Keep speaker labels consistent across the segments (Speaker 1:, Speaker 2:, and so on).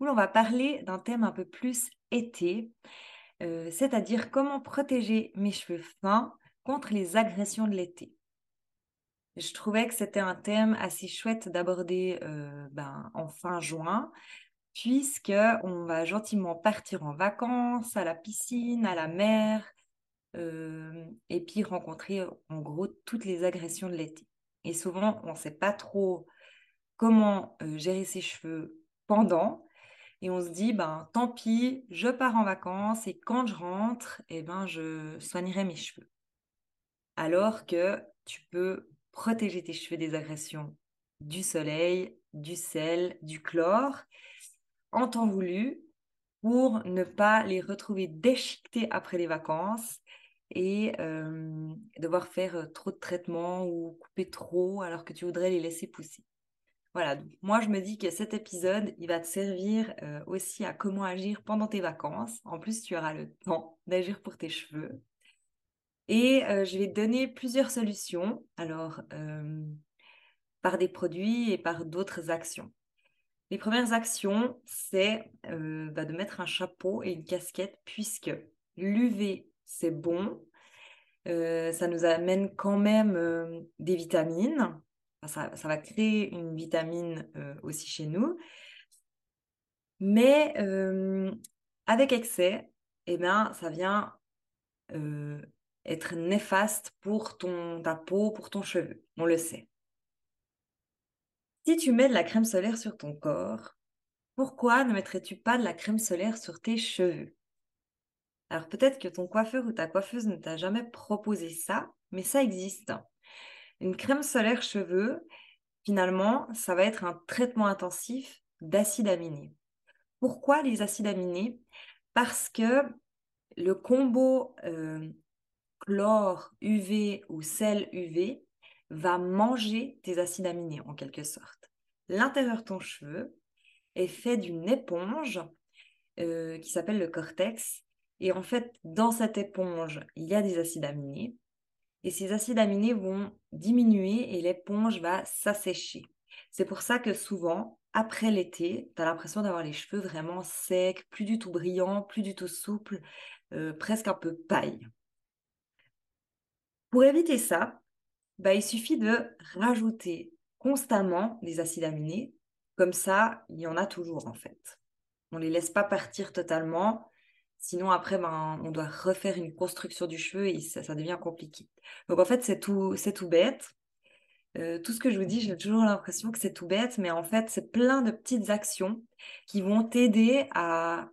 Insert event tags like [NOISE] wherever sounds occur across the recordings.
Speaker 1: où l'on va parler d'un thème un peu plus été, euh, c'est-à-dire comment protéger mes cheveux fins contre les agressions de l'été. Je trouvais que c'était un thème assez chouette d'aborder euh, ben, en fin juin, puisque on va gentiment partir en vacances, à la piscine, à la mer, euh, et puis rencontrer en gros toutes les agressions de l'été. Et souvent, on ne sait pas trop comment gérer ses cheveux pendant. Et on se dit, ben, tant pis, je pars en vacances et quand je rentre, eh ben, je soignerai mes cheveux. Alors que tu peux protéger tes cheveux des agressions du soleil, du sel, du chlore, en temps voulu, pour ne pas les retrouver déchiquetés après les vacances et euh, devoir faire euh, trop de traitements ou couper trop alors que tu voudrais les laisser pousser. Voilà, moi je me dis que cet épisode, il va te servir euh, aussi à comment agir pendant tes vacances. En plus, tu auras le temps d'agir pour tes cheveux. Et euh, je vais te donner plusieurs solutions, alors euh, par des produits et par d'autres actions. Les premières actions, c'est bah, de mettre un chapeau et une casquette puisque l'UV, c'est bon. ça nous amène quand même des vitamines, ça, va créer une vitamine euh, aussi chez nous. Mais euh, avec excès, eh ben, ça vient euh, être néfaste pour ton, ta peau, pour ton cheveu. On le sait. Si tu mets de la crème solaire sur ton corps, pourquoi ne mettrais-tu pas de la crème solaire sur tes cheveux? Alors peut-être que ton coiffeur ou ta coiffeuse ne t'a jamais proposé ça, mais ça existe. Une crème solaire cheveux, finalement, ça va être un traitement intensif d'acides aminés. Pourquoi les acides aminés? Parce que le combo euh, chlore UV ou sel UV va manger tes acides aminés en quelque sorte. L'intérieur de ton cheveu est fait d'une éponge euh, qui s'appelle le cortex. Et en fait, dans cette éponge, il y a des acides aminés et ces acides aminés vont diminuer et l'éponge va s'assécher. C'est pour ça que souvent, après l'été, tu as l'impression d'avoir les cheveux vraiment secs, plus du tout brillants, plus du tout souples, euh, presque un peu paille. Pour éviter ça, bah, il suffit de rajouter constamment des acides aminés. Comme ça, il y en a toujours en fait. On ne les laisse pas partir totalement. Sinon, après, ben, on doit refaire une construction du cheveu et ça, devient compliqué. Donc, en fait, c'est tout, c'est tout bête. Euh, tout ce que je vous dis, j'ai toujours l'impression que c'est tout bête, mais en fait, c'est plein de petites actions qui vont t'aider à,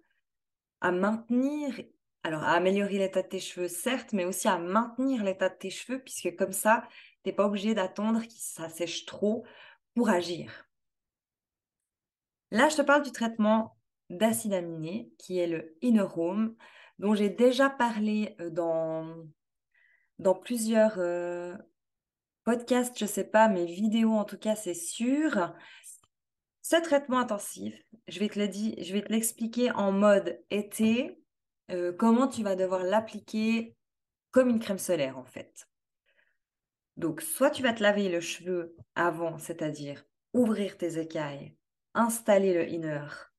Speaker 1: à maintenir, alors à améliorer l'état de tes cheveux, certes, mais aussi à maintenir l'état de tes cheveux, puisque comme ça, tu n'es pas obligé d'attendre que ça sèche trop pour agir. Là, je te parle du traitement d'acide aminé, qui est le Innerome, dont j'ai déjà parlé euh, dans, plusieurs euh, podcasts, je ne sais pas, mais vidéos en tout cas, c'est sûr. Ce traitement intensif, je vais te je vais te l'expliquer en mode été, euh, comment tu vas devoir l'appliquer comme une crème solaire en fait. Donc, soit tu vas te laver le cheveu avant, c'est-à-dire ouvrir tes écailles, installer le inner,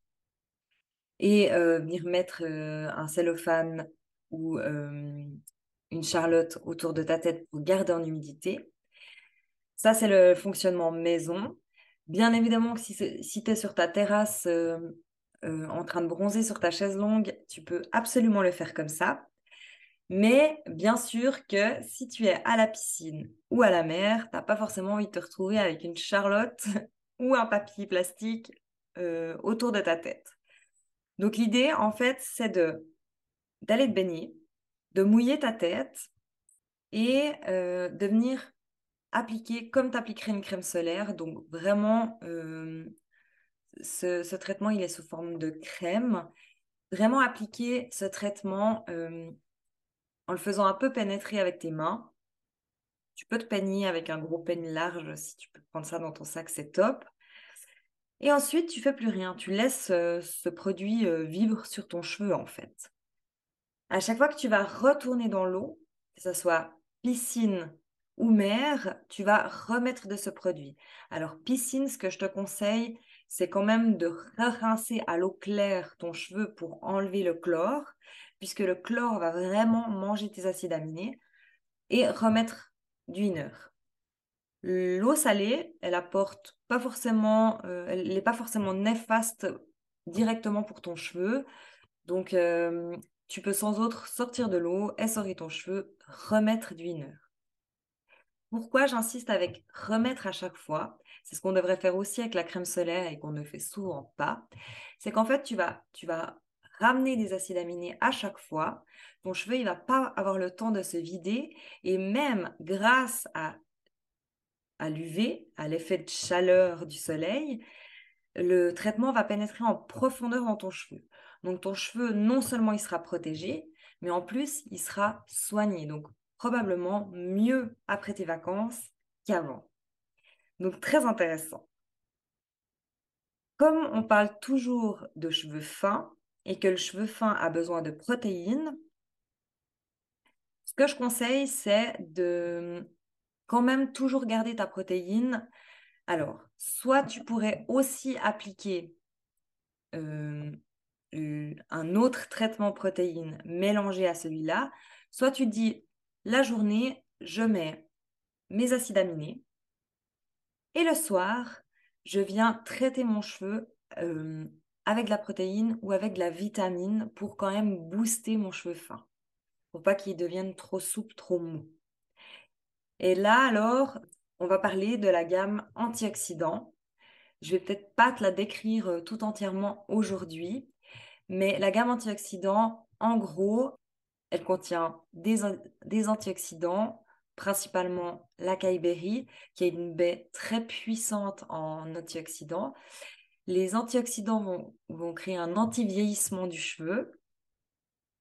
Speaker 1: et venir mettre un cellophane ou une charlotte autour de ta tête pour garder en humidité. Ça, c'est le fonctionnement maison. Bien évidemment que si, si tu es sur ta terrasse en train de bronzer sur ta chaise longue, tu peux absolument le faire comme ça. Mais bien sûr que si tu es à la piscine ou à la mer, tu n'as pas forcément envie de te retrouver avec une charlotte [LAUGHS] ou un papier plastique autour de ta tête. Donc l'idée, en fait, c'est d'aller te baigner, de mouiller ta tête et euh, de venir appliquer comme tu appliquerais une crème solaire. Donc vraiment, euh, ce, traitement, il est sous forme de crème. Vraiment appliquer ce traitement euh, en le faisant un peu pénétrer avec tes mains. Tu peux te peigner avec un gros peigne large si tu peux prendre ça dans ton sac, c'est top. Et ensuite, tu fais plus rien. Tu laisses ce produit vivre sur ton cheveu en fait. À chaque fois que tu vas retourner dans l'eau, que ce soit piscine ou mer, tu vas remettre de ce produit. Alors, piscine, ce que je te conseille, c'est quand même de rincer à l'eau claire ton cheveu pour enlever le chlore, puisque le chlore va vraiment manger tes acides aminés, et remettre du inner. L'eau salée, elle apporte pas forcément, euh, n'est pas forcément néfaste directement pour ton cheveu. Donc, euh, tu peux sans autre sortir de l'eau, essorer ton cheveu, remettre du inner. Pourquoi j'insiste avec remettre à chaque fois? C'est ce qu'on devrait faire aussi avec la crème solaire et qu'on ne fait souvent pas. C'est qu'en fait, tu vas, tu vas ramener des acides aminés à chaque fois. Ton cheveu, il va pas avoir le temps de se vider. Et même grâce à, à l'UV, à l'effet de chaleur du soleil, le traitement va pénétrer en profondeur dans ton cheveu. Donc ton cheveu, non seulement il sera protégé, mais en plus, il sera soigné. Donc probablement mieux après tes vacances qu'avant. Donc très intéressant. Comme on parle toujours de cheveux fins et que le cheveu fin a besoin de protéines, ce que je conseille, c'est de quand même toujours garder ta protéine. Alors, soit tu pourrais aussi appliquer euh, un autre traitement protéine mélangé à celui-là, soit tu dis la journée, je mets mes acides aminés et le soir, je viens traiter mon cheveu euh, avec de la protéine ou avec de la vitamine pour quand même booster mon cheveu fin, pour pas qu'il devienne trop souple, trop mou. Et là, alors, on va parler de la gamme antioxydants. Je vais peut-être pas te la décrire euh, tout entièrement aujourd'hui, mais la gamme antioxydants, en gros, elle contient des, antioxydants, principalement l'acai berry, qui est une baie très puissante en antioxydants. Les antioxydants vont, créer un anti-vieillissement du cheveu.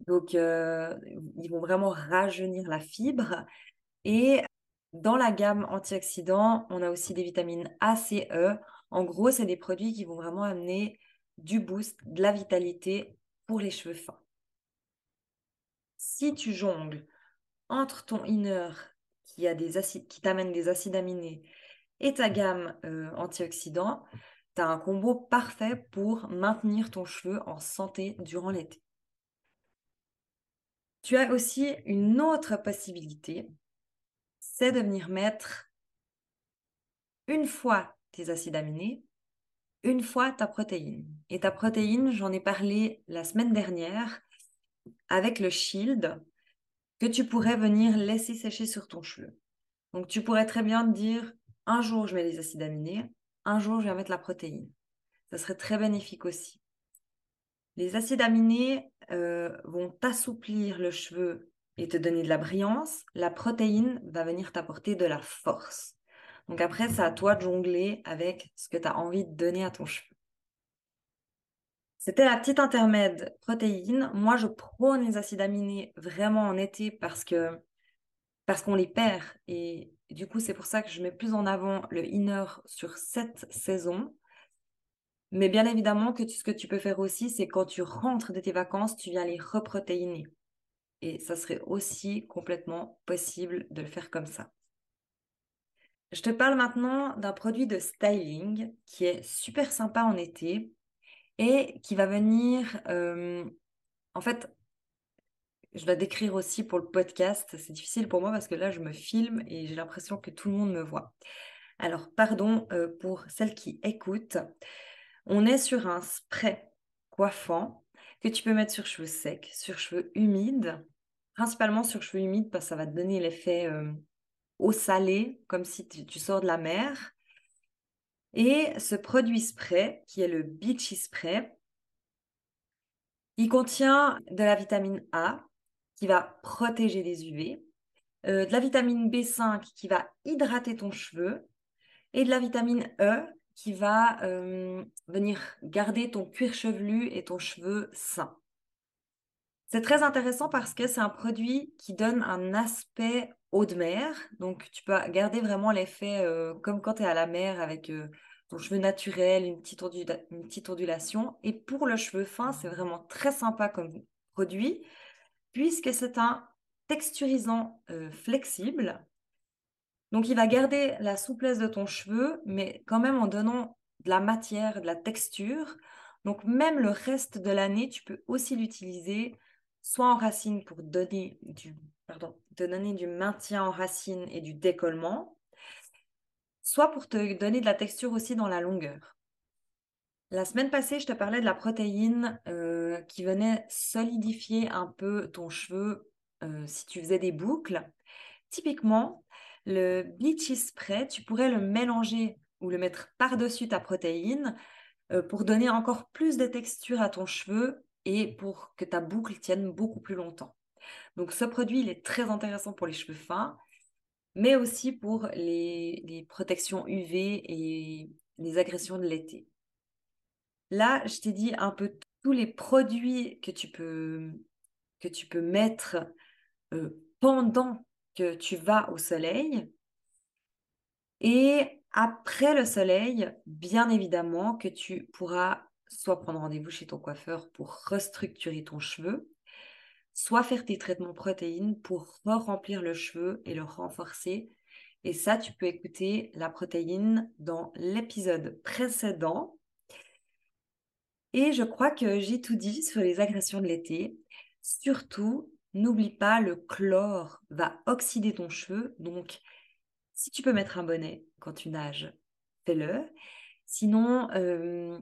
Speaker 1: Donc, euh, ils vont vraiment rajeunir la fibre. Et dans la gamme antioxydants, on a aussi des vitamines A, C, E. En gros, c'est des produits qui vont vraiment amener du boost, de la vitalité pour les cheveux fins. Si tu jongles entre ton inner qui, a des acides, qui t'amène des acides aminés et ta gamme euh, antioxydants, tu as un combo parfait pour maintenir ton cheveu en santé durant l'été. Tu as aussi une autre possibilité, de venir mettre une fois tes acides aminés une fois ta protéine. Et ta protéine, j'en ai parlé la semaine dernière avec le shield que tu pourrais venir laisser sécher sur ton cheveu. Donc tu pourrais très bien te dire un jour je mets les acides aminés, un jour je vais mettre la protéine. Ça serait très bénéfique aussi. Les acides aminés euh, vont assouplir le cheveu et te donner de la brillance. La protéine va venir t'apporter de la force. Donc après, c'est à toi de jongler avec ce que tu as envie de donner à ton cheveu. C'était la petite intermède protéines. Moi, je prône les acides aminés vraiment en été parce que parce qu'on les perd. Et du coup, c'est pour ça que je mets plus en avant le inner sur cette saison. Mais bien évidemment que ce que tu peux faire aussi, c'est quand tu rentres de tes vacances, tu viens les reprotéiner. Et ça serait aussi complètement possible de le faire comme ça. Je te parle maintenant d'un produit de styling qui est super sympa en été et qui va venir, euh, en fait, je vais décrire aussi pour le podcast. C'est difficile pour moi parce que là, je me filme et j'ai l'impression que tout le monde me voit. Alors, pardon euh, pour celles qui écoutent. On est sur un spray coiffant que tu peux mettre sur cheveux secs, sur cheveux humides, principalement sur cheveux humides parce que ça va te donner l'effet euh, eau salée, comme si tu, sors de la mer. Et ce produit spray, qui est le Beachy Spray, il contient de la vitamine A qui va protéger les UV, euh, de la vitamine B5 qui va hydrater ton cheveu et de la vitamine E qui va venir garder ton cuir chevelu et ton cheveu sain. C'est très intéressant parce que c'est un produit qui donne un aspect eau de mer. Donc, tu peux garder vraiment l'effet comme quand tu es à la mer avec ton cheveu naturel, une petite ondulation. Et pour le cheveu fin, c'est vraiment très sympa comme produit puisque c'est un texturisant flexible donc, il va garder la souplesse de ton cheveu, mais quand même en donnant de la matière, de la texture. Donc, même le reste de l'année, tu peux aussi l'utiliser soit en racine pour donner du, te donner du maintien en racine et du décollement, soit pour te donner de la texture aussi dans la longueur. La semaine passée, je te parlais de la protéine euh, qui venait solidifier un peu ton cheveu euh, si tu faisais des boucles. Typiquement, le Beachy Spray, tu pourrais le mélanger ou le mettre par-dessus ta protéine euh, pour donner encore plus de texture à ton cheveu et pour que ta boucle tienne beaucoup plus longtemps. Donc ce produit, il est très intéressant pour les cheveux fins, mais aussi pour les, les protections UV et les agressions de l'été. Là, je t'ai dit un peu tous les produits que tu peux, que tu peux mettre euh, pendant que tu vas au soleil. Et après le soleil, bien évidemment que tu pourras soit prendre rendez-vous chez ton coiffeur pour restructurer ton cheveu, soit faire tes traitements protéines pour re-remplir le cheveu et le renforcer. Et ça, tu peux écouter la protéine dans l'épisode précédent. Et je crois que j'ai tout dit sur les agressions de l'été. Surtout, N'oublie pas, le chlore va oxyder ton cheveu. Donc, si tu peux mettre un bonnet quand tu nages, fais-le. Sinon, euh,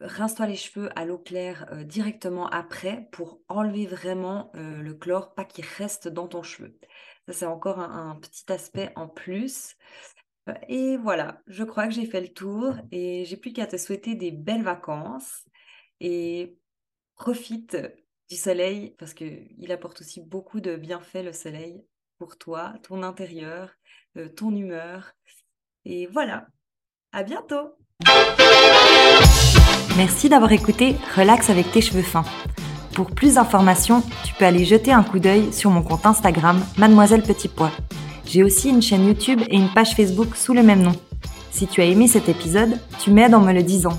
Speaker 1: rince-toi les cheveux à l'eau claire euh, directement après pour enlever vraiment euh, le chlore, pas qu'il reste dans ton cheveu. Ça, c'est encore un, un, petit aspect en plus. Et voilà, je crois que j'ai fait le tour et j'ai plus qu'à te souhaiter des belles vacances et profite du soleil, parce qu'il apporte aussi beaucoup de bienfaits, le soleil, pour toi, ton intérieur, euh, ton humeur. Et voilà, à bientôt
Speaker 2: Merci d'avoir écouté Relax avec tes cheveux fins. Pour plus d'informations, tu peux aller jeter un coup d'œil sur mon compte Instagram Mademoiselle Petit Pois. J'ai aussi une chaîne YouTube et une page Facebook sous le même nom. Si tu as aimé cet épisode, tu m'aides en me le disant.